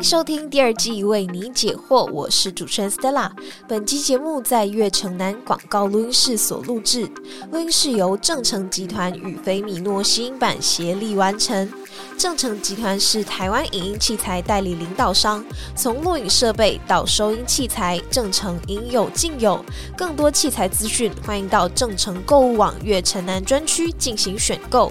迎收听第二季为你解惑，我是主持人 Stella。本期节目在月城南广告录音室所录制，录音室由正成集团与菲米诺吸音版协力完成。正成集团是台湾影音器材代理领导商，从录影设备到收音器材，正成应有尽有。更多器材资讯，欢迎到正成购物网月城南专区进行选购。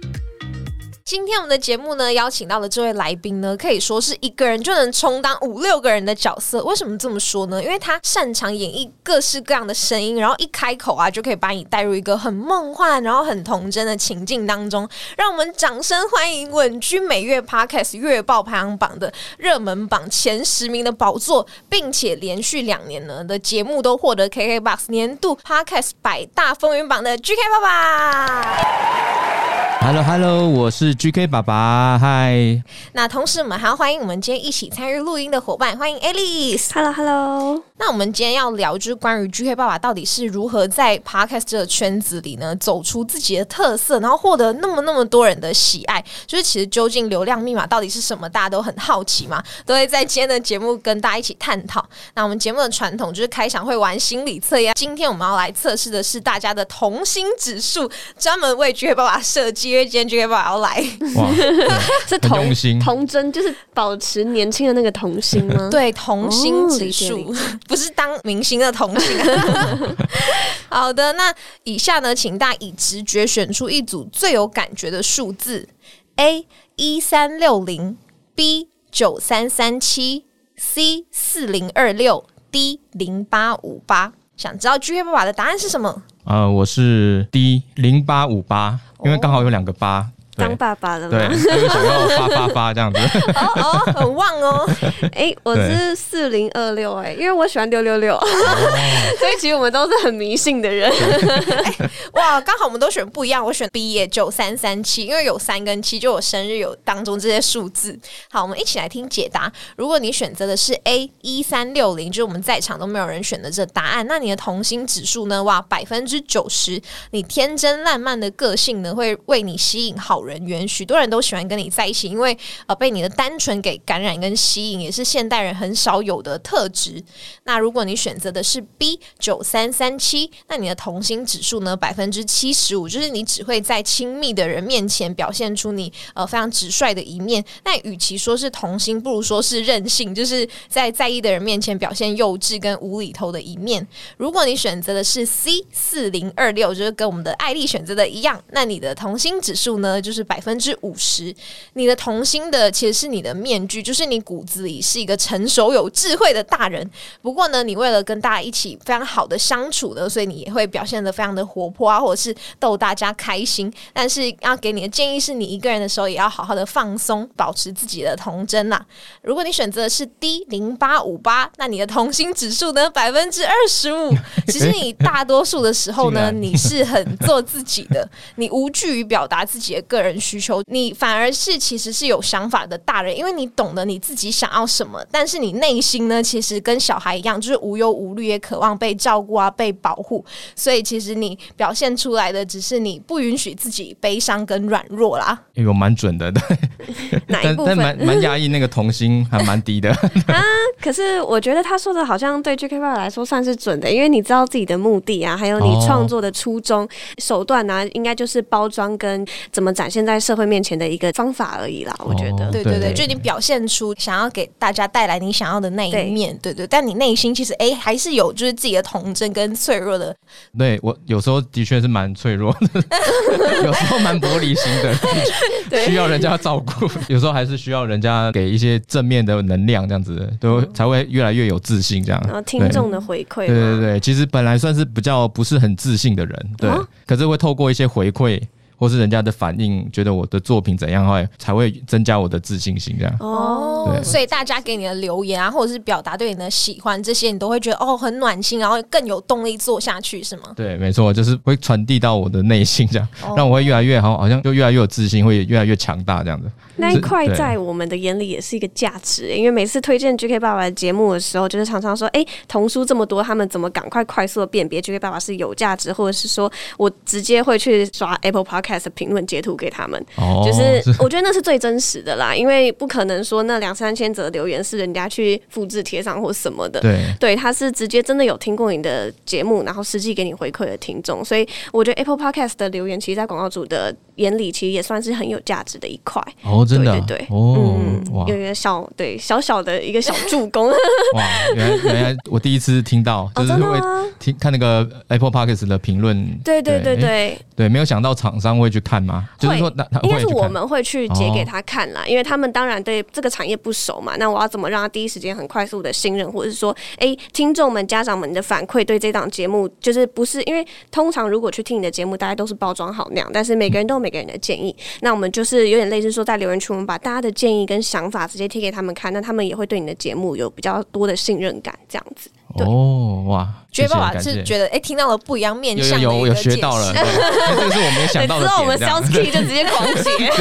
今天我们的节目呢，邀请到的这位来宾呢，可以说是一个人就能充当五六个人的角色。为什么这么说呢？因为他擅长演绎各式各样的声音，然后一开口啊，就可以把你带入一个很梦幻、然后很童真的情境当中。让我们掌声欢迎稳居每月 Podcast 月报排行榜的热门榜前十名的宝座，并且连续两年呢的节目都获得 KKBOX 年度 Podcast 百大风云榜的 GK 爸爸。Hello Hello，我是 GK 爸爸，嗨。那同时我们还要欢迎我们今天一起参与录音的伙伴，欢迎 Alice。Hello Hello。那我们今天要聊就是关于 GK 爸爸到底是如何在 Podcast 这个圈子里呢走出自己的特色，然后获得那么那么多人的喜爱。就是其实究竟流量密码到底是什么，大家都很好奇嘛，都会在今天的节目跟大家一起探讨。那我们节目的传统就是开场会玩心理测验，今天我们要来测试的是大家的童心指数，专门为 GK 爸爸设计。因为今天爸爸要来，哇，是童心童真，就是保持年轻的那个童心吗？对，童心指数 不是当明星的童心。好的，那以下呢，请大家以直觉选出一组最有感觉的数字：A 一三六零，B 九三三七，C 四零二六，D 零八五八。想知道 GK 爸爸的答案是什么？呃，我是 D 零八五八，因为刚好有两个八。当爸爸了吗？对，想要发发发这样子。哦哦，很旺哦。哎，我是四零二六哎，因为我喜欢六六六，所以其实我们都是很迷信的人。哇，刚好我们都选不一样，我选 B 也九三三七，因为有三跟七，就我生日有当中这些数字。好，我们一起来听解答。如果你选择的是 A 一三六零，就是我们在场都没有人选的这答案，那你的童心指数呢？哇，百分之九十。你天真烂漫的个性呢，会为你吸引好。人缘，许多人都喜欢跟你在一起，因为呃被你的单纯给感染跟吸引，也是现代人很少有的特质。那如果你选择的是 B 九三三七，那你的童心指数呢百分之七十五，就是你只会在亲密的人面前表现出你呃非常直率的一面。那与其说是童心，不如说是任性，就是在在意的人面前表现幼稚跟无厘头的一面。如果你选择的是 C 四零二六，就是跟我们的艾丽选择的一样，那你的童心指数呢就。是是百分之五十，你的童心的其实是你的面具，就是你骨子里是一个成熟有智慧的大人。不过呢，你为了跟大家一起非常好的相处的，所以你也会表现的非常的活泼啊，或者是逗大家开心。但是要给你的建议是，你一个人的时候也要好好的放松，保持自己的童真呐。如果你选择的是 D 零八五八，那你的童心指数呢百分之二十五。其实你大多数的时候呢，你是很做自己的，你无惧于表达自己的个。人需求，你反而是其实是有想法的大人，因为你懂得你自己想要什么，但是你内心呢，其实跟小孩一样，就是无忧无虑，也渴望被照顾啊，被保护。所以其实你表现出来的，只是你不允许自己悲伤跟软弱啦。有蛮准的，对，哪一部分？蛮蛮压抑，那个童心还蛮低的 啊。可是我觉得他说的好像对 JK 爸来说算是准的，因为你知道自己的目的啊，还有你创作的初衷、手段啊，应该就是包装跟怎么展。现在社会面前的一个方法而已啦，我觉得，对对对，就你表现出想要给大家带来你想要的那一面，对对，但你内心其实哎还是有就是自己的童真跟脆弱的。对我有时候的确是蛮脆弱的，有时候蛮玻璃心的，需要人家照顾，有时候还是需要人家给一些正面的能量，这样子都才会越来越有自信。这样，然后听众的回馈，对对对，其实本来算是比较不是很自信的人，对，可是会透过一些回馈。或是人家的反应，觉得我的作品怎样，后来才会增加我的自信心。这样哦，对所以大家给你的留言啊，或者是表达对你的喜欢，这些你都会觉得哦很暖心，然后更有动力做下去，是吗？对，没错，就是会传递到我的内心，这样哦让我会越来越好，好像就越来越有自信，会越来越强大这样子。那一块在我们的眼里也是一个价值，因为每次推荐 GK 爸爸的节目的时候，就是常常说，哎、童书这么多，他们怎么赶快快速的辨别 GK 爸爸是有价值，或者是说我直接会去刷 Apple Podcast 的评论截图给他们，哦，就是我觉得那是最真实的啦，因为不可能说那两三千则留言是人家去复制贴上或什么的，对。对，他是直接真的有听过你的节目，然后实际给你回馈的听众，所以我觉得 Apple Podcast 的留言，其实，在广告主的眼里，其实也算是很有价值的一块。哦，真的？啊，对对对。哦，嗯，有一个小对小小的一个小助攻，哇，原来原来我第一次听到，哦，就是会真的吗？听看那个 Apple Podcast 的评论，对对对诶对，对，没有想到厂商会去看吗？就是说应该是我们会去截给哦他看啦，因为他们当然对这个产业不熟嘛。那我要怎么让他第一时间很快速的信任，或者是说，哎，听众们、家长们的反馈对这档节目，就是不是因为通常如果去听你的节目，大家都是包装好那样，但是每个人都有每个人的建议。那我们就是有点类似说，在留言区我们把大家的建议跟想法直接贴给他们看，那他们也会对你的节目有比较多的信任感，这样子。对哦，哇，觉得爸爸是觉得哎、听到了不一样面有向的有有我有一个解学到了，这个是我没想到的之后我们点，这样 sales key 就直接狂写。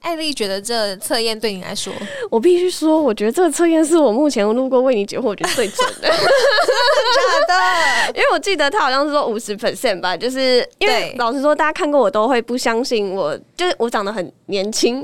艾丽觉得这测验对你来说，我必须说，我觉得这个测验是我目前录过为你解惑，我觉得最准的。真的因为我记得他好像是说五十 percent 吧，就是因为老实说，大家看过我都会不相信我，就是我长得很年轻？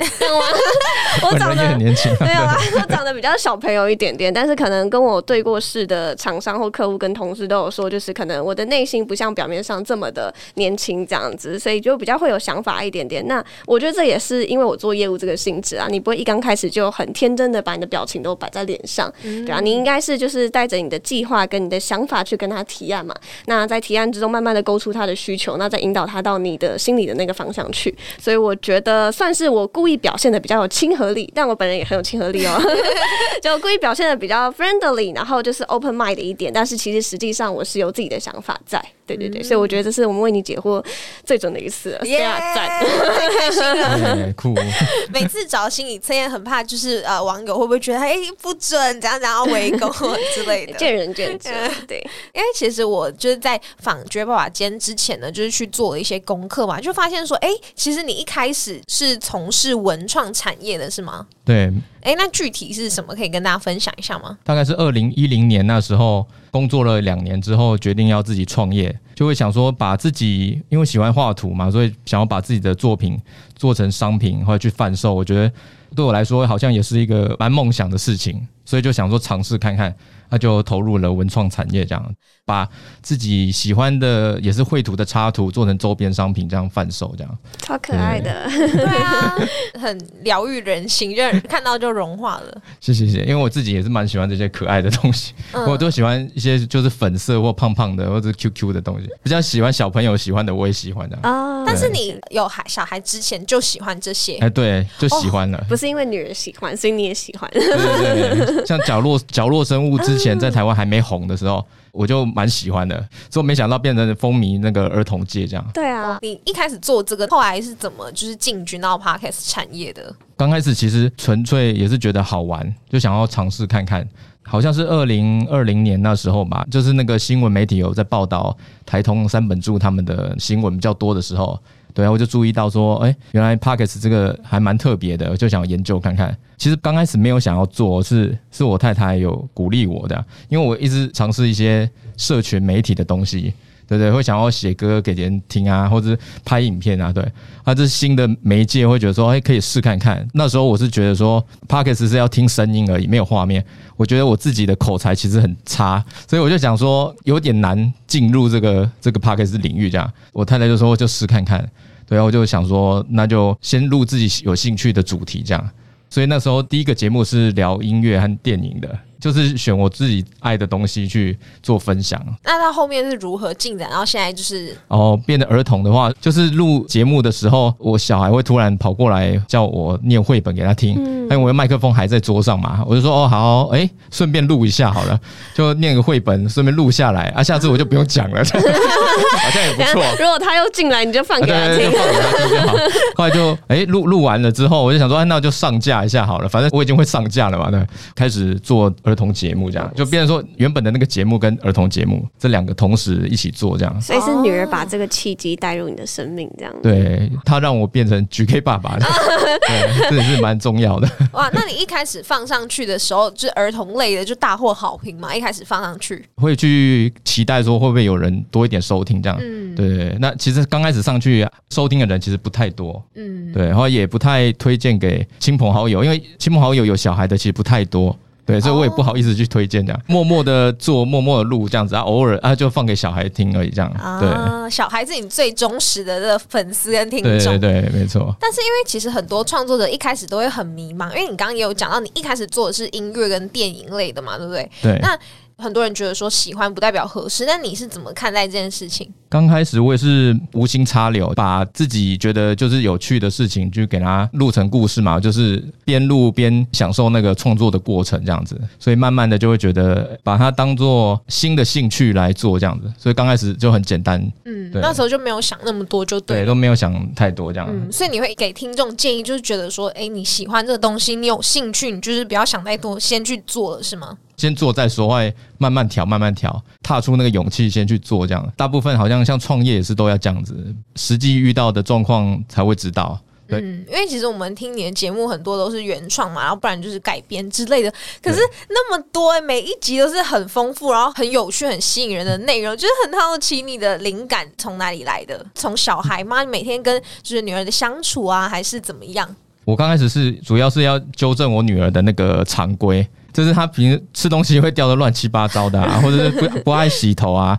我长得很。年轻，没有啊，我长得比较小朋友一点点，但是可能跟我对过事的厂商或客户跟同事都有说，就是可能我的内心不像表面上这么的年轻这样子，所以就比较会有想法一点点。那我觉得这也是因为我做业务这个性质啊，你不会一刚开始就很天真的把你的表情都摆在脸上，对啊，你应该是就是带着你的计划跟你的想法去跟他提案嘛。那在提案之中，慢慢的勾出他的需求，那再引导他到你的心里的那个方向去。所以我觉得算是我故意表现的比较有亲和力，但我本人也很有亲和力哦，就故意表现的比较 friendly，然后就是 open mind 的一点，但是其实实际上我是有自己的想法在。对对对，所以我觉得这是我们为你解惑最准的一次了，耶非常赞。太开心了。酷，每次找心理测验，很怕就是呃网友会不会觉得哎、不准，怎样怎样要围攻之类的。见仁见智，对，因为其实我就是在访绝爸爸间之前呢，就是去做了一些功课嘛，就发现说，哎、其实你一开始是从事文创产业的，是吗？对，哎、那具体是什么？可以跟大家分享一下吗？大概是二零一零年那时候工作了两年之后，决定要自己创业，就会想说把自己因为喜欢画图嘛，所以想要把自己的作品做成商品或者去贩售。我觉得对我来说好像也是一个蛮梦想的事情，所以就想说尝试看看，那就投入了文创产业，这样把自己喜欢的也是绘图的插图做成周边商品，这样贩售，这样。超可爱的。对啊，很疗愈人心，让人看到就融化了。谢谢谢谢，因为我自己也是蛮喜欢这些可爱的东西，嗯我都喜欢一些就是粉色或胖胖的或者 QQ 的东西，比较喜欢小朋友喜欢的，我也喜欢的。啊但是你有孩小孩之前就喜欢这些，哎，对，就喜欢了。不是因为女人喜欢，所以你也喜欢。对对对，像角落角落生物之前在台湾还没红的时候，我就蛮喜欢的，所以我没想到变成风靡那个儿童界这样。对啊，你一开始做这个，后来是怎么就是进军到 podcast 产业的？刚开始其实纯粹也是觉得好玩，就想要尝试看看。好像是二零二零年那时候吧，就是那个新闻媒体有在报道台通三本柱他们的新闻比较多的时候，对啊，我就注意到说，哎、原来 Pockets 这个还蛮特别的，我就想研究看看。其实刚开始没有想要做，是是我太太有鼓励我的，因为我一直尝试一些社群媒体的东西。对对，会想要写歌给别人听啊，或者拍影片啊，对，啊，这是新的媒介，会觉得说，哎，可以试看看。那时候我是觉得说 p o c k e t 是要听声音而已，没有画面。我觉得我自己的口才其实很差，所以我就想说，有点难进入这个这个 p o c k e t 领域。这样，我太太就说就试看看，对啊，我就想说，那就先录自己有兴趣的主题这样。所以那时候第一个节目是聊音乐和电影的，就是选我自己爱的东西去做分享。那他后面是如何进展？然后现在就是哦，变得儿童的话，就是录节目的时候，我小孩会突然跑过来叫我念绘本给他听，因为我的麦克风还在桌上嘛，我就说哦好，哎，顺便录一下好了，就念个绘本，顺便录下来啊，下次我就不用讲了，好像也不错。如果他又进来，你就放给他听，放给他听就好。后来就哎录录完了之后，我就想说，哎，那就上架一下好了，反正我已经会上架了嘛，那开始做儿童节目，这样就变成说原本的那个节目跟儿童节目这两个同时一起做这样。所以是女儿把这个契机带入你的生命，这样。对她让我变成 GK 爸爸的，对，这也是蛮重要的。哇，那你一开始放上去的时候，就儿童类的就大获好评嘛？一开始放上去会去期待说会不会有人多一点收听这样。嗯，对。那其实刚开始上去收听的人其实不太多。嗯，对，然后也不太推荐给亲朋好友，因为亲朋好友有小孩的其实不太多。对，所以我也不好意思去推荐这样，默默的做，默默的录这样子啊，偶尔啊就放给小孩听而已这样。对，小孩子你最忠实的这个粉丝跟听众，对对，没错。但是因为其实很多创作者一开始都会很迷茫，因为你刚刚也有讲到，你一开始做的是音乐跟电影类的嘛，对不对？对。那很多人觉得说喜欢不代表合适，那你是怎么看待这件事情？刚开始我也是无心插柳，把自己觉得就是有趣的事情，就给它录成故事嘛，就是边录边享受那个创作的过程这样子，所以慢慢的就会觉得把它当做新的兴趣来做这样子，所以刚开始就很简单，嗯，那时候就没有想那么多，就对，都没有想太多这样，嗯，所以你会给听众建议，就是觉得说，哎，你喜欢这个东西，你有兴趣，你就是不要想太多，先去做了是吗？先做再说，会慢慢调，慢慢调，踏出那个勇气，先去做这样。大部分好像像创业也是都要这样子，实际遇到的状况才会知道。对，因为其实我们听你的节目很多都是原创嘛，然后不然就是改编之类的。可是那么多，每一集都是很丰富，然后很有趣、很吸引人的内容，就是很好奇你的灵感从哪里来的？从小孩吗？每天跟就是女儿的相处啊，还是怎么样？我刚开始是主要是要纠正我女儿的那个常规。就是她平时吃东西会掉的乱七八糟的，或者是不 不爱洗头啊，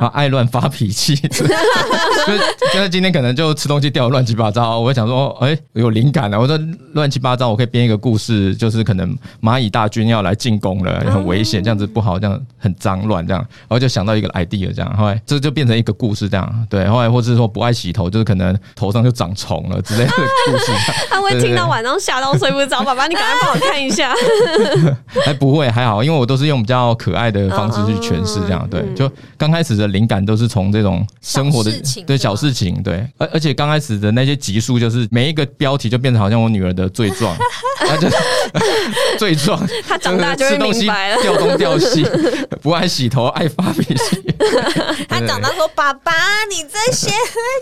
啊爱乱发脾气，就是就是今天可能就吃东西掉的乱七八糟，我会想说，哎，有灵感了，我说乱七八糟，我可以编一个故事，就是可能蚂蚁大军要来进攻了，很危险，这样子不好，这样很脏乱这样，然后就想到一个 idea 这样，后来这就变成一个故事这样，对，后来或者是说不爱洗头，就是可能头上就长虫了之类的故事，他会听到晚上吓到睡不着，爸爸你赶快帮我看一下。还不会还好，因为我都是用比较可爱的方式去诠释，这样对。就刚开始的灵感都是从这种生活的对小事情，对。而而且刚开始的那些集数，就是每一个标题就变成好像我女儿的罪状，她 就 罪状。她长大就吃东西掉东掉西，不爱洗头，爱发脾气。她长大说：“爸爸，你这些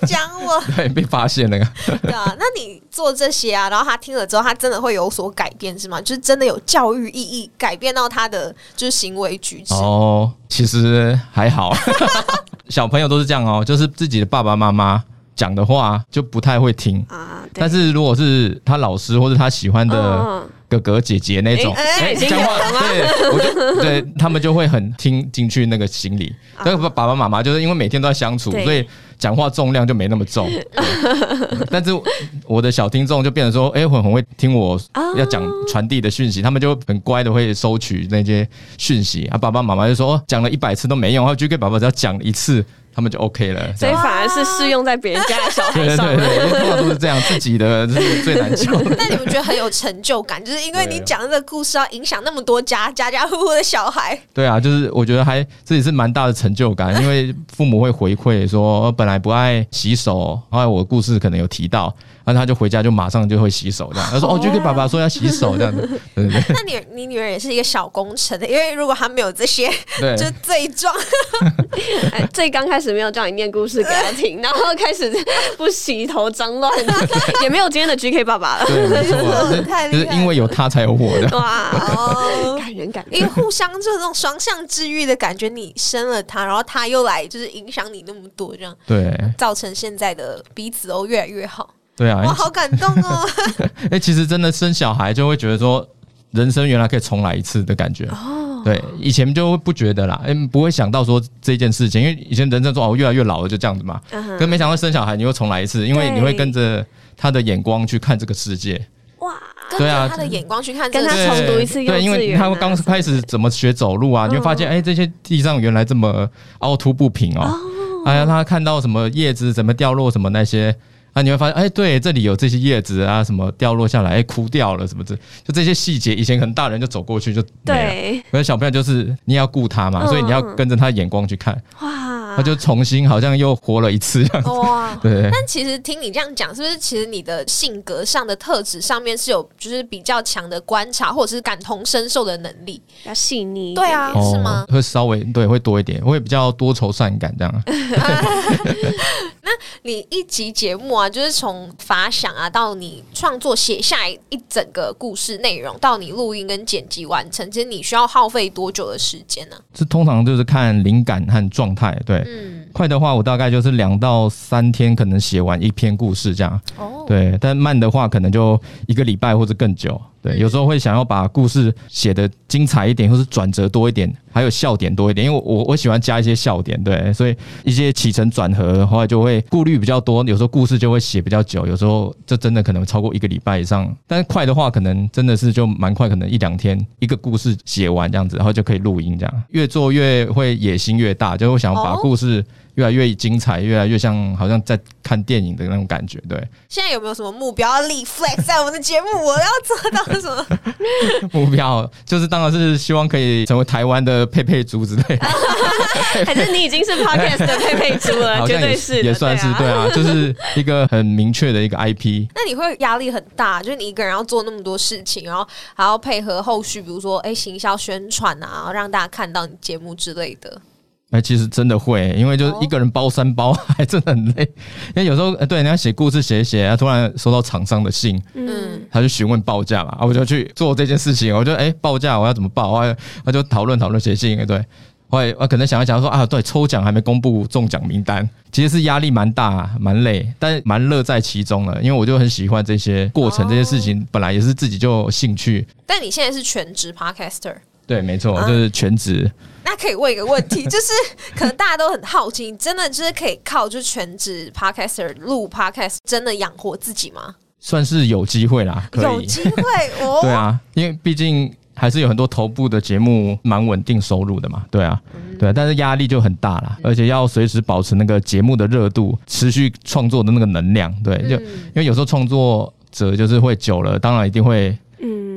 在讲我。”对，被发现了。对啊，那你做这些啊，然后他听了之后，他真的会有所改变是吗？就是真的有教育意义，改变到他的就是行为举止哦。其实还好，小朋友都是这样哦，就是自己的爸爸妈妈讲的话就不太会听啊。但是如果是他老师或者他喜欢的哥哥姐姐那种讲话，对，我就对他们就会很听进去那个心里。那个爸爸妈妈就是因为每天都在相处，所以。讲话重量就没那么重，但是我的小听众就变成说，哎，很很会听我要讲传递的讯息，他们就很乖的会收取那些讯息啊。爸爸妈妈就说，讲了一百次都没用，然后就给爸爸只要讲一次。他们就 OK 了，所以反而是适用在别人家的小孩上。对对对，通常都是这样，自己的是最难教。那你们觉得很有成就感，就是因为你讲这个故事要影响那么多家家家户户的小孩。对啊，就是我觉得还这也是蛮大的成就感，因为父母会回馈说，本来不爱洗手，后来我故事可能有提到。然后他就回家就马上就会洗手这样，他说哦，就跟爸爸说要洗手这样子。那你你女儿也是一个小工程的，因为如果她没有这些，就罪状。最刚开始没有叫你念故事给她听，然后开始不洗头脏乱，也没有今天的 GK 爸爸了。没错，就是因为有他才有我的。哇，感人感人，因为互相就是这种双向治愈的感觉，你生了他，然后他又来就是影响你那么多，这样对，造成现在的彼此都越来越好。对啊，我，好感动哦！哎，其实真的生小孩就会觉得说，人生原来可以重来一次的感觉。哦，对，以前就不觉得啦，哎，不会想到说这件事情，因为以前人生说哦，越来越老了就这样子嘛。嗯可没想到生小孩你又重来一次，因为你会跟着他的眼光去看这个世界。哇。跟对啊着他的眼光去看，跟他重读一次幼对，因为稚园啊他刚开始怎么学走路啊，你会发现，嗯哎，这些地上原来这么凹凸不平哦。哎呀，他看到什么叶子怎么掉落，什么那些。啊，你会发现，哎，对，这里有这些叶子啊，什么掉落下来，哎，枯掉了，什么这，就这些细节，以前可能大人就走过去就没了，对，可是小朋友就是你要顾他嘛，嗯所以你要跟着他眼光去看，哇，他就重新好像又活了一次这样子，哇。对。但其实听你这样讲，是不是其实你的性格上的特质上面是有就是比较强的观察或者是感同身受的能力？比较细腻一对啊是吗会稍微对会多一点，会比较多愁善感这样。你一集节目啊，就是从发想啊到你创作写下一整个故事内容，到你录音跟剪辑完成，其实你需要耗费多久的时间呢、这通常就是看灵感和状态。对，嗯，快的话我大概就是两到三天可能写完一篇故事这样。哦，对，但慢的话可能就一个礼拜或者更久。对，嗯。有时候会想要把故事写的精彩一点，或是转折多一点，还有笑点多一点，因为我我喜欢加一些笑点，对，所以一些起承转合，后来就会顾虑比较多，有时候故事就会写比较久，有时候这真的可能超过一个礼拜以上，但是快的话可能真的是就蛮快，可能一两天一个故事写完这样子，然后就可以录音这样，越做越会野心越大，就会想要把哦故事越来越精彩，越来越像好像在看电影的那种感觉，对。现在有没有什么目标要立 flag 在我们的节目？我要做到什么？目标就是当然是希望可以成为台湾的佩佩猪之类的，还是你已经是 podcast 的佩佩猪了，绝对是也算是对对啊，就是一个很明确的一个 IP。那你会压力很大，就是你一个人要做那么多事情，然后还要配合后续，比如说哎行销宣传啊，让大家看到你节目之类的。哎，其实真的会，因为就是一个人包三包，还 真的很累。因为有时候，呃对，你要写故事写一写，啊，突然收到厂商的信，嗯，嗯，他就询问报价嘛，啊，我就去做这件事情。我就哎，报价我要怎么报？啊，他就讨论讨论写信，对。后来我可能想一想说啊，对，抽奖还没公布中奖名单，其实是压力蛮大、蛮累，但蛮乐在其中了。因为我就很喜欢这些过程，哦这些事情本来也是自己就有兴趣。但你现在是全职 podcaster。对，没错，啊就是全职。那可以问一个问题，就是可能大家都很好奇，你真的就是可以靠就是全职 podcaster 录 podcast 真的养活自己吗？算是有机会啦，可以。有机会哦。对啊，因为毕竟还是有很多头部的节目蛮稳定收入的嘛，对啊，对啊，但是压力就很大啦，而且要随时保持那个节目的热度，持续创作的那个能量，对，就因为有时候创作者就是会久了，当然一定会嗯，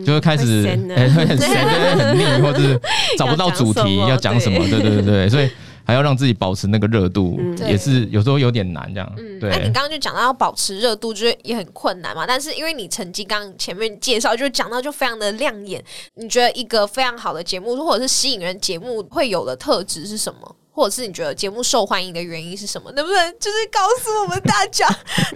就会开始会闲的哎会很闲，对，很腻，或者是 找不到主题要要讲什么对对对对，所以还要让自己保持那个热度，嗯也是有时候有点难这样，嗯，那你。刚刚就讲到要保持热度，就是也很困难嘛。但是因为你成绩刚刚前面介绍，就讲到就非常的亮眼。你觉得一个非常好的节目，或者是吸引人节目会有的特质是什么？或者是你觉得节目受欢迎的原因是什么？能不能就是告诉我们大家，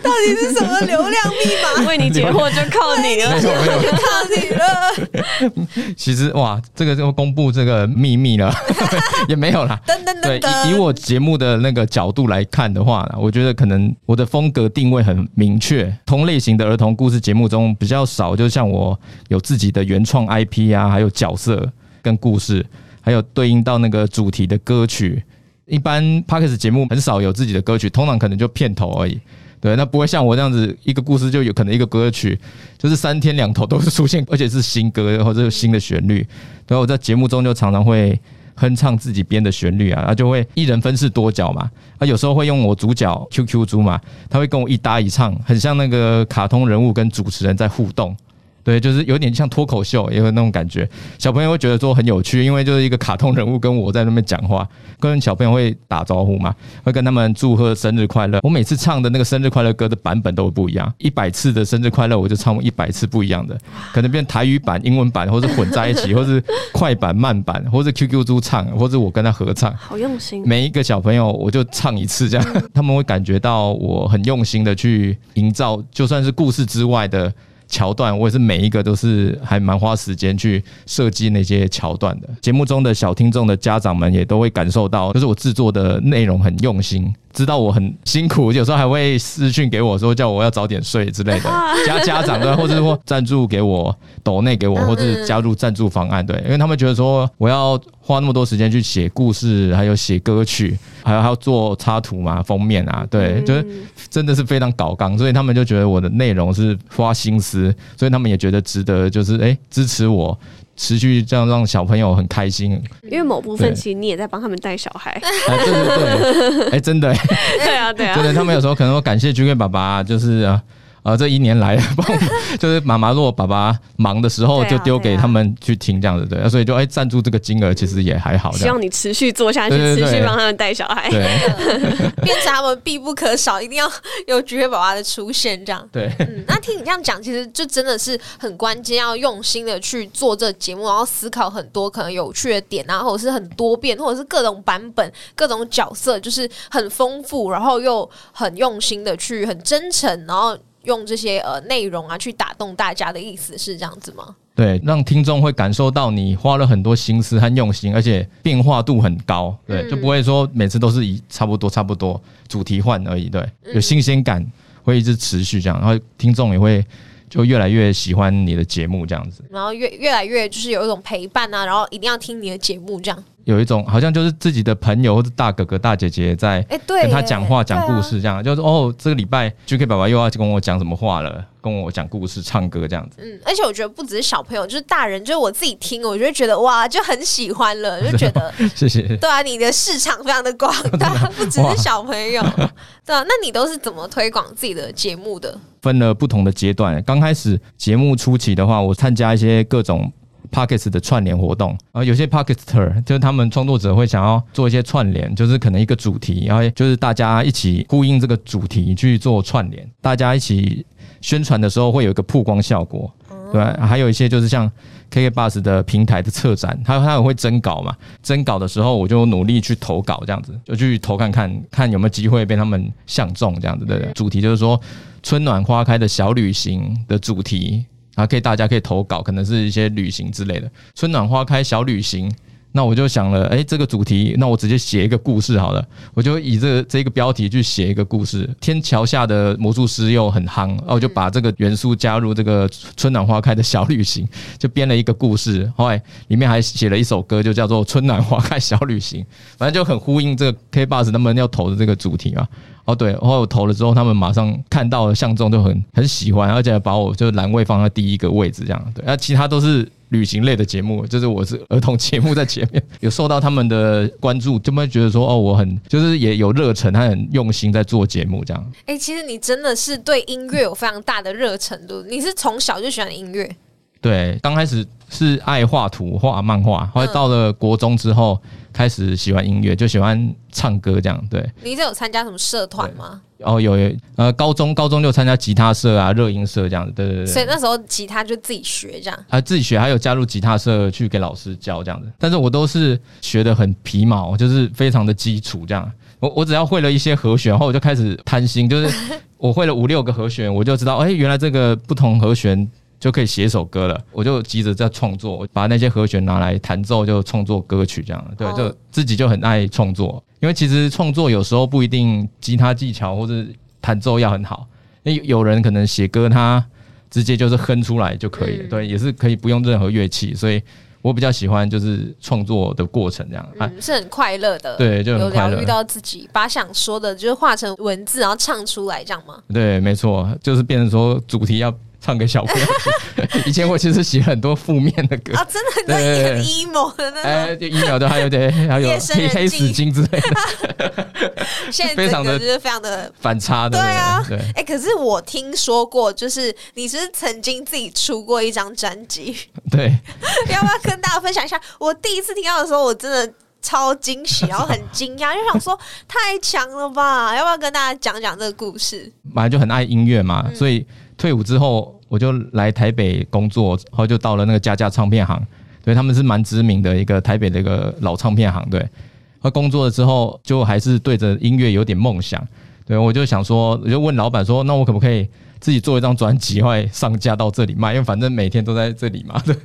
到底是什么流量密码？为你解惑就靠你了。没有没有，靠你了！其实哇，这个就公布这个秘密了，也没有啦。噔噔对，噔噔，以以我节目的那个角度来看的话呢，我觉得可能我的风格定位很明确，同类型的儿童故事节目中比较少，就像我有自己的原创 IP 啊，还有角色跟故事，还有对应到那个主题的歌曲。一般 p o d c a s t 节目很少有自己的歌曲，通常可能就片头而已。对，那不会像我这样子，一个故事就有可能一个歌曲，就是三天两头都是出现，而且是新歌或者是新的旋律。对，我在节目中就常常会哼唱自己编的旋律啊，然后就会一人分饰多角嘛。啊，有时候会用我主角 QQ 猪嘛，他会跟我一搭一唱，很像那个卡通人物跟主持人在互动。对，就是有点像脱口秀，也有那种感觉。小朋友会觉得说很有趣，因为就是一个卡通人物跟我在那边讲话，跟小朋友会打招呼嘛，会跟他们祝贺生日快乐。我每次唱的那个生日快乐歌的版本都会不一样，一百次的生日快乐我就唱一百次不一样的，可能变台语版、英文版，或是混在一起，或是快版、慢版，或是 QQ 猪唱，或者我跟他合唱。好用心，每一个小朋友我就唱一次，这样他们会感觉到我很用心的去营造，就算是故事之外的桥段，我也是每一个都是还蛮花时间去设计那些桥段的。节目中的小听众的家长们也都会感受到，就是我制作的内容很用心，知道我很辛苦，有时候还会私讯给我说叫我要早点睡之类的。家 家长对，或者是说赞助给我、抖内给我，或者是加入赞助方案，对，因为他们觉得说我要花那么多时间去写故事，还有写歌曲，还有还要做插图嘛、封面啊，对，就是真的是非常搞纲，所以他们就觉得我的内容是花心思，所以他们也觉得值得，就是哎、支持我，持续这样让小朋友很开心。因为某部分其实你也在帮他们带小孩。哎，对对对，哎、真的、对啊，对啊真。的，他们有时候可能会感谢 GK 爸爸，就是啊。呃，这一年来 帮我们，就是妈妈如果爸爸忙的时候，就丢给他们去听这样子，对，所以就哎赞助这个金额其实也还好，希望你持续做下去，对对对持续帮他们带小孩。对 变成他们必不可少，一定要有菊月爸爸的出现，这样。对。嗯，那听你这样讲，其实就真的是很关键，要用心的去做这节目，然后思考很多可能有趣的点啊，或者是很多变，或者是各种版本、各种角色，就是很丰富，然后又很用心的去很真诚，然后用这些呃内容啊去打动大家的意思是这样子吗？对，让听众会感受到你花了很多心思和用心，而且变化度很高，对，嗯就不会说每次都是以差不多差不多主题换而已，对，嗯有新鲜感，会一直持续这样，然后听众也会就越来越喜欢你的节目这样子，然后越越来越就是有一种陪伴啊，然后一定要听你的节目这样。有一种好像就是自己的朋友或者大哥哥大姐姐在跟他讲话讲故事这样，就是哦这个礼拜 GK 爸爸又要跟我讲什么话了，跟我讲故事唱歌这样子，嗯，而且我觉得不只是小朋友，就是大人，就是我自己听，我就会觉得哇，就很喜欢了，就觉得 谢谢。对啊，你的市场非常的广 大，不只是小朋友，对啊，那你都是怎么推广自己的节目的？分了不同的阶段。刚开始节目初期的话，我参加一些各种 Pockets 的串联活动，然后有些 Pocketer 就是他们创作者会想要做一些串联，就是可能一个主题，然后就是大家一起呼应这个主题去做串联，大家一起宣传的时候会有一个曝光效果。对，还有一些就是像 KK Bus 的平台的策展，他他也会征稿嘛，征稿的时候我就努力去投稿，这样子就去投看看，看有没有机会被他们相中，这样子的？主题就是说春暖花开的小旅行的主题，啊，可以大家可以投稿，可能是一些旅行之类的。春暖花开小旅行，那我就想了，哎、这个主题，那我直接写一个故事好了，我就以这个这个标题去写一个故事。天桥下的魔术师又很夯，然后我就把这个元素加入这个春暖花开的小旅行，就编了一个故事。后来里面还写了一首歌，就叫做《春暖花开小旅行》，反正就很呼应这个 K Bus 他们要投的这个主题嘛。哦，对，然后我投了之后，他们马上看到了相中，就很很喜欢，而且把我就栏位放在第一个位置，这样对。那其他都是旅行类的节目，就是我是儿童节目在前面，有受到他们的关注，就会觉得说，哦，我很就是也有热忱，他很用心在做节目，这样。哎、其实你真的是对音乐有非常大的热忱度，你是从小就喜欢音乐，对，刚开始是爱画图、画漫画，后来到了国中之后，开始喜欢音乐，就喜欢唱歌这样。对，你是有参加什么社团吗？哦，有有呃，高中高中就参加吉他社啊、热音社这样子。对对对对。所以那时候吉他就自己学这样。还自己学，还有加入吉他社去给老师教这样子。但是我都是学的很皮毛，就是非常的基础这样。我我只要会了一些和弦，然后我就开始贪心，就是我会了五六个和弦，我就知道，哎、原来这个不同和弦就可以写首歌了。我就急着在创作，我把那些和弦拿来弹奏，就创作歌曲这样。对，哦就自己就很爱创作，因为其实创作有时候不一定吉他技巧或者弹奏要很好，因为有人可能写歌他直接就是哼出来就可以了，嗯对，也是可以不用任何乐器，所以我比较喜欢就是创作的过程这样。啊，嗯，是很快乐的，对就很有快乐疗愈到自己，把想说的就是化成文字，然后唱出来，这样吗？对，没错，就是变成说主题要唱给小朋友听。以前我其实写很多负面的歌，啊，真的，很 emo 的那种。哎，，emo 都还有点，还有黑黑死金之类的 现在非常的就是非常的。反差的，对啊对，哎、可是我听说过，就是你是不是曾经自己出过一张专辑，对，要不要跟大家分享一下？我第一次听到的时候，我真的超惊喜，然后很惊讶，就想说太强了吧？要不要跟大家讲讲这个故事？本来就很爱音乐嘛，嗯所以退伍之后我就来台北工作，然后就到了那个佳佳唱片行，对他们是蛮知名的一个台北的一个老唱片行，对。他工作了之后，就还是对着音乐有点梦想，对我就想说，我就问老板说，那我可不可以自己做一张专辑，后来上架到这里卖？因为反正每天都在这里嘛，对。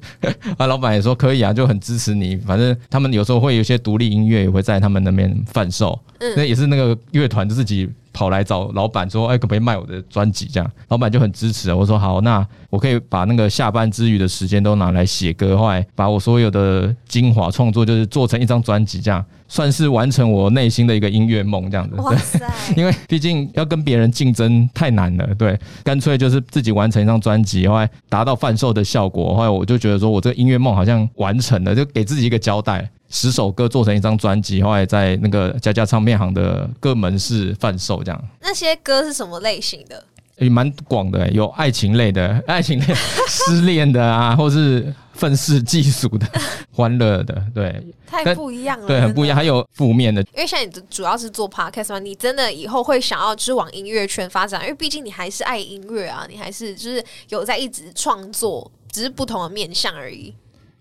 啊，老板也说可以啊，就很支持你。反正他们有时候会有一些独立音乐也会在他们那边贩售，嗯那也是那个乐团自己跑来找老板说，哎，可不可以卖我的专辑？这样，老板就很支持。我说好，那我可以把那个下班之余的时间都拿来写歌，后来把我所有的精华创作，就是做成一张专辑，这样算是完成我内心的一个音乐梦，这样子。哇塞！因为毕竟要跟别人竞争太难了，对，干脆就是自己完成一张专辑，后来达到贩售的效果，后来我就觉得说我这个音乐梦好像完成了，就给自己一个交代。十首歌做成一张专辑，后来在那个佳佳唱片行的各门市贩售，这样。那些歌是什么类型的？也蛮广的，有爱情类的、爱情类、失恋的啊，或是愤世嫉俗的、欢乐的，对，太不一样了，对，很不一样。还有负面的，因为像你主要是做 podcast 嘛，你真的以后会想要就是往音乐圈发展，因为毕竟你还是爱音乐啊，你还是就是有在一直创作，只是不同的面向而已。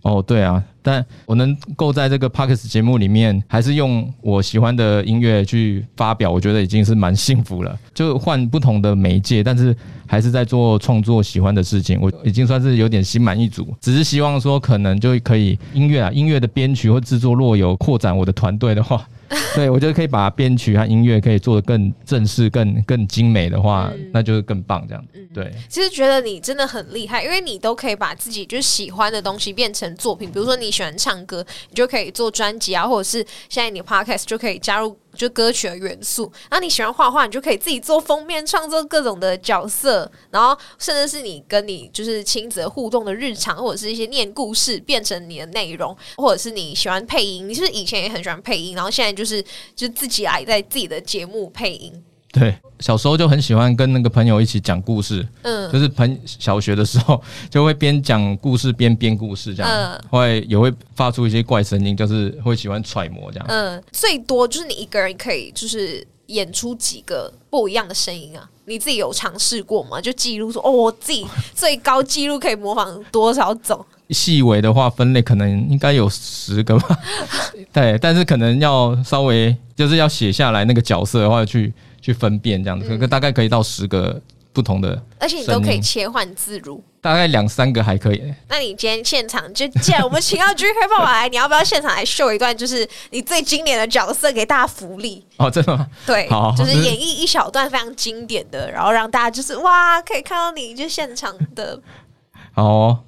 哦，对啊，但我能够在这个 Parkes 节目里面，还是用我喜欢的音乐去发表，我觉得已经是蛮幸福了。就换不同的媒介，但是还是在做创作喜欢的事情，我已经算是有点心满意足。只是希望说，可能就可以音乐啊，音乐的编曲或制作，若有扩展我的团队的话。对，我觉得可以把编曲和音乐可以做得更正式、更更精美的话，那就是更棒这样。对，其实觉得你真的很厉害，因为你都可以把自己就是喜欢的东西变成作品。比如说你喜欢唱歌，你就可以做专辑啊，或者是现在你 podcast 就可以加入。就歌曲的元素，然后你喜欢画画，你就可以自己做封面，创作各种的角色，然后甚至是你跟你就是亲子互动的日常，或者是一些念故事变成你的内容，或者是你喜欢配音，你是是以前也很喜欢配音，然后现在就是就自己来在自己的节目配音。对，小时候就很喜欢跟那个朋友一起讲故事，嗯，就是朋小学的时候就会边讲故事边编故事这样，嗯，会也会发出一些怪声音，就是会喜欢揣摩这样，嗯，最多就是你一个人可以就是演出几个不一样的声音啊？你自己有尝试过吗？就记录说，哦，我自己最高记录可以模仿多少种？细微的话分类可能应该有十个吧，对，但是可能要稍微就是要写下来那个角色的话去。去分辨这样子，可可大概可以到十个不同的，而且你都可以切换自如，大概两三个还可以。那你今天现场就既然我们请到 G K 爸爸来，你要不要现场来秀一段，就是你最经典的角色给大家福利？哦，真的吗？对，就是演绎一小段非常经典的，然后让大家就是哇，可以看到你就现场的。好，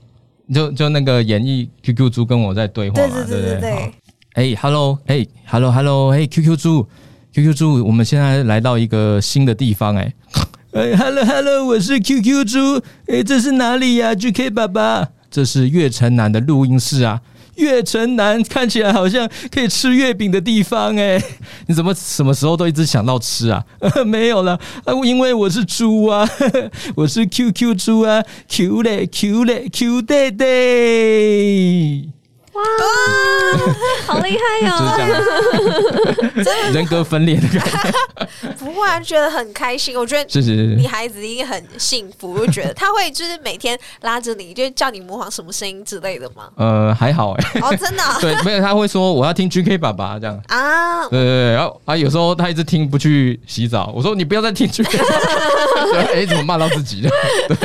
就就那个演绎 Q Q 猪跟我在对话嘛，对对对。哎，Hello，哎，Hello，Hello，哎，Q Q 猪。Q Q 猪，我们现在来到一个新的地方，哎，哎，Hello Hello，我是 Q Q 猪，哎，这是哪里呀？G K 爸爸，这是月城南的录音室啊。月城南看起来好像可以吃月饼的地方，哎，你怎么什么时候都一直想到吃啊？没有了啊，因为我是猪啊，我是 Q Q 猪啊，Q 嘞 Q 嘞 Q 弟弟。哇，好厉害哟！真的人格分裂的感觉，不会啊，觉得很开心。我觉得，是是是，你孩子一定很幸福。我觉得他会就是每天拉着你，就叫你模仿什么声音之类的吗？呃，还好哎。哦，真的？对，没有他会说我要听 GK 爸爸这样啊。对对对，然后啊，有时候他一直听不去洗澡，我说你不要再听 GK。哎，怎么骂到自己的？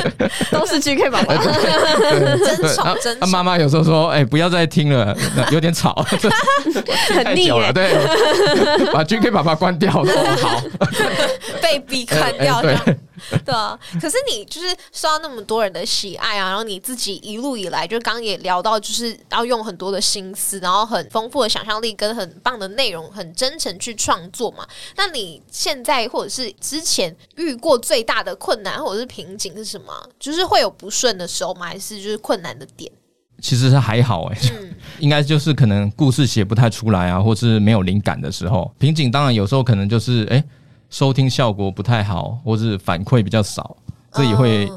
都是 GK 爸爸，真吵真。吵妈妈有时候说，哎，不要再听。听了有点吵，很腻了。对，把 GK 爸爸关掉。好，被逼关掉。对，对啊。可是你就是受到那么多人的喜爱啊，然后你自己一路以来，就刚刚也聊到，就是要用很多的心思，然后很丰富的想象力，跟很棒的内容，很真诚去创作嘛。那你现在或者是之前遇过最大的困难或者是瓶颈是什么？就是会有不顺的时候吗？还是就是困难的点？其实是还好哎，应该就是可能故事写不太出来啊，或是没有灵感的时候，瓶颈当然有时候可能就是哎，收听效果不太好，或是反馈比较少，这也会。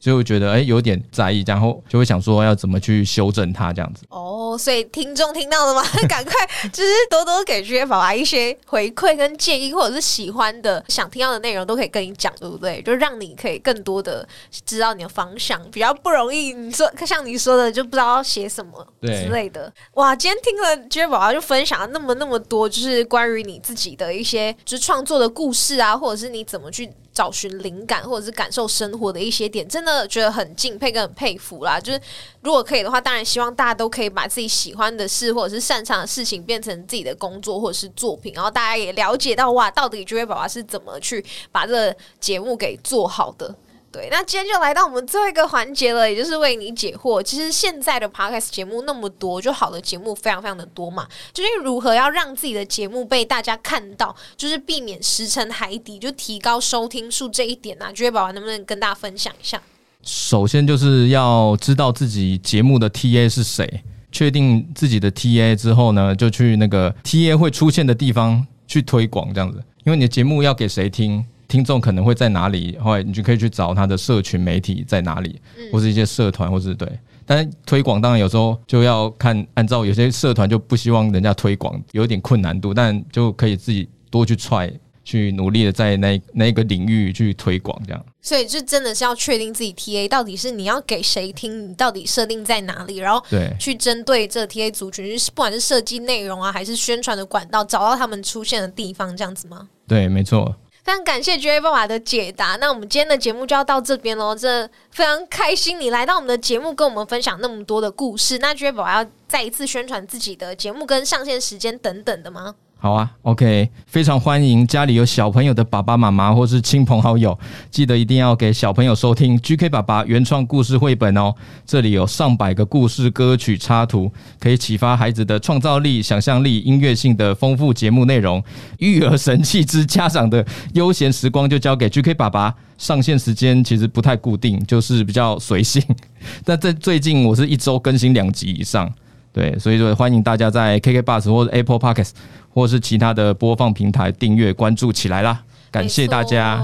就会觉得哎有点在意，然后就会想说要怎么去修正它这样子。哦，所以听众听到了吗？赶快就是多多给 J 宝宝一些回馈跟建议，或者是喜欢的、想听到的内容都可以跟你讲，对不对？就让你可以更多的知道你的方向，比较不容易。你说像你说的，就不知道要写什么之类的。哇，今天听了 J 宝宝就分享了那么那么多，就是关于你自己的一些就是创作的故事啊，或者是你怎么去。找寻灵感或者是感受生活的一些点，真的觉得很敬佩跟很佩服啦。就是如果可以的话，当然希望大家都可以把自己喜欢的事或者是擅长的事情变成自己的工作或者是作品，然后大家也了解到哇，到底 Joy 宝宝是怎么去把这个节目给做好的。对，那今天就来到我们最后一个环节了，也就是为你解惑。其实现在的 podcast 节目那么多，就好的节目非常非常的多嘛。究竟如何要让自己的节目被大家看到，就是避免石沉海底，就提高收听数这一点呢？觉得宝宝能不能跟大家分享一下？首先就是要知道自己节目的 TA 是谁，确定自己的 TA 之后呢，就去那个 TA 会出现的地方去推广这样子。因为你的节目要给谁听？听众可能会在哪里？后来你就可以去找他的社群媒体在哪里，或是一些社团，或是对。但推广当然有时候就要看，按照有些社团就不希望人家推广，有点困难度，但就可以自己多去踹，去努力的在那 那个领域去推广这样。所以就真的是要确定自己 TA 到底是你要给谁听，你到底设定在哪里，然后对去针对这 TA 族群是，不管是设计内容啊，还是宣传的管道，找到他们出现的地方，这样子吗？对，没错。非常感谢 J 爸爸的解答，那我们今天的节目就要到这边喽。这非常开心你来到我们的节目，跟我们分享那么多的故事。那 J 爸爸要再一次宣传自己的节目跟上线时间等等的吗？好啊，OK，非常欢迎家里有小朋友的爸爸妈妈或是亲朋好友，记得一定要给小朋友收听 GK 爸爸原创故事绘本哦。这里有上百个故事、歌曲插图，可以启发孩子的创造力、想象力、音乐性的丰富节目内容。育儿神器之家长的悠闲时光就交给 GK 爸爸。上线时间其实不太固定，就是比较随性。但在最近我是一周更新两集以上，对，所以说欢迎大家在 KK Bus 或者 Apple Podcast。或是其他的播放平台订阅关注起来啦，感谢大家。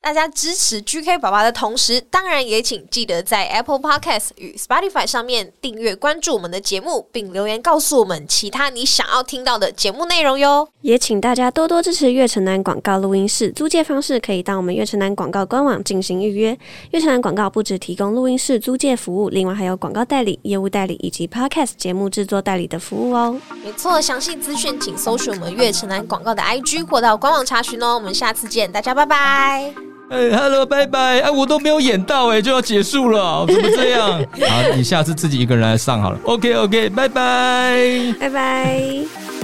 大家支持 GK 宝宝的同时，当然也请记得在 Apple Podcast 与 Spotify 上面订阅关注我们的节目，并留言告诉我们其他你想要听到的节目内容哟。也请大家多多支持月城南广告录音室，租借方式可以到我们月城南广告官网进行预约。月城南广告不只提供录音室租借服务，另外还有广告代理、业务代理以及 Podcast 节目制作代理的服务哦。没错，详细资讯请搜寻我们月城南广告的 IG 或到官网查询哦。我们下次见，大家拜拜。哎，Hello，拜拜！哎，我都没有演到，哎，就要结束了，怎么这样？好，你下次自己一个人来上好了。OK，OK，拜拜，拜拜。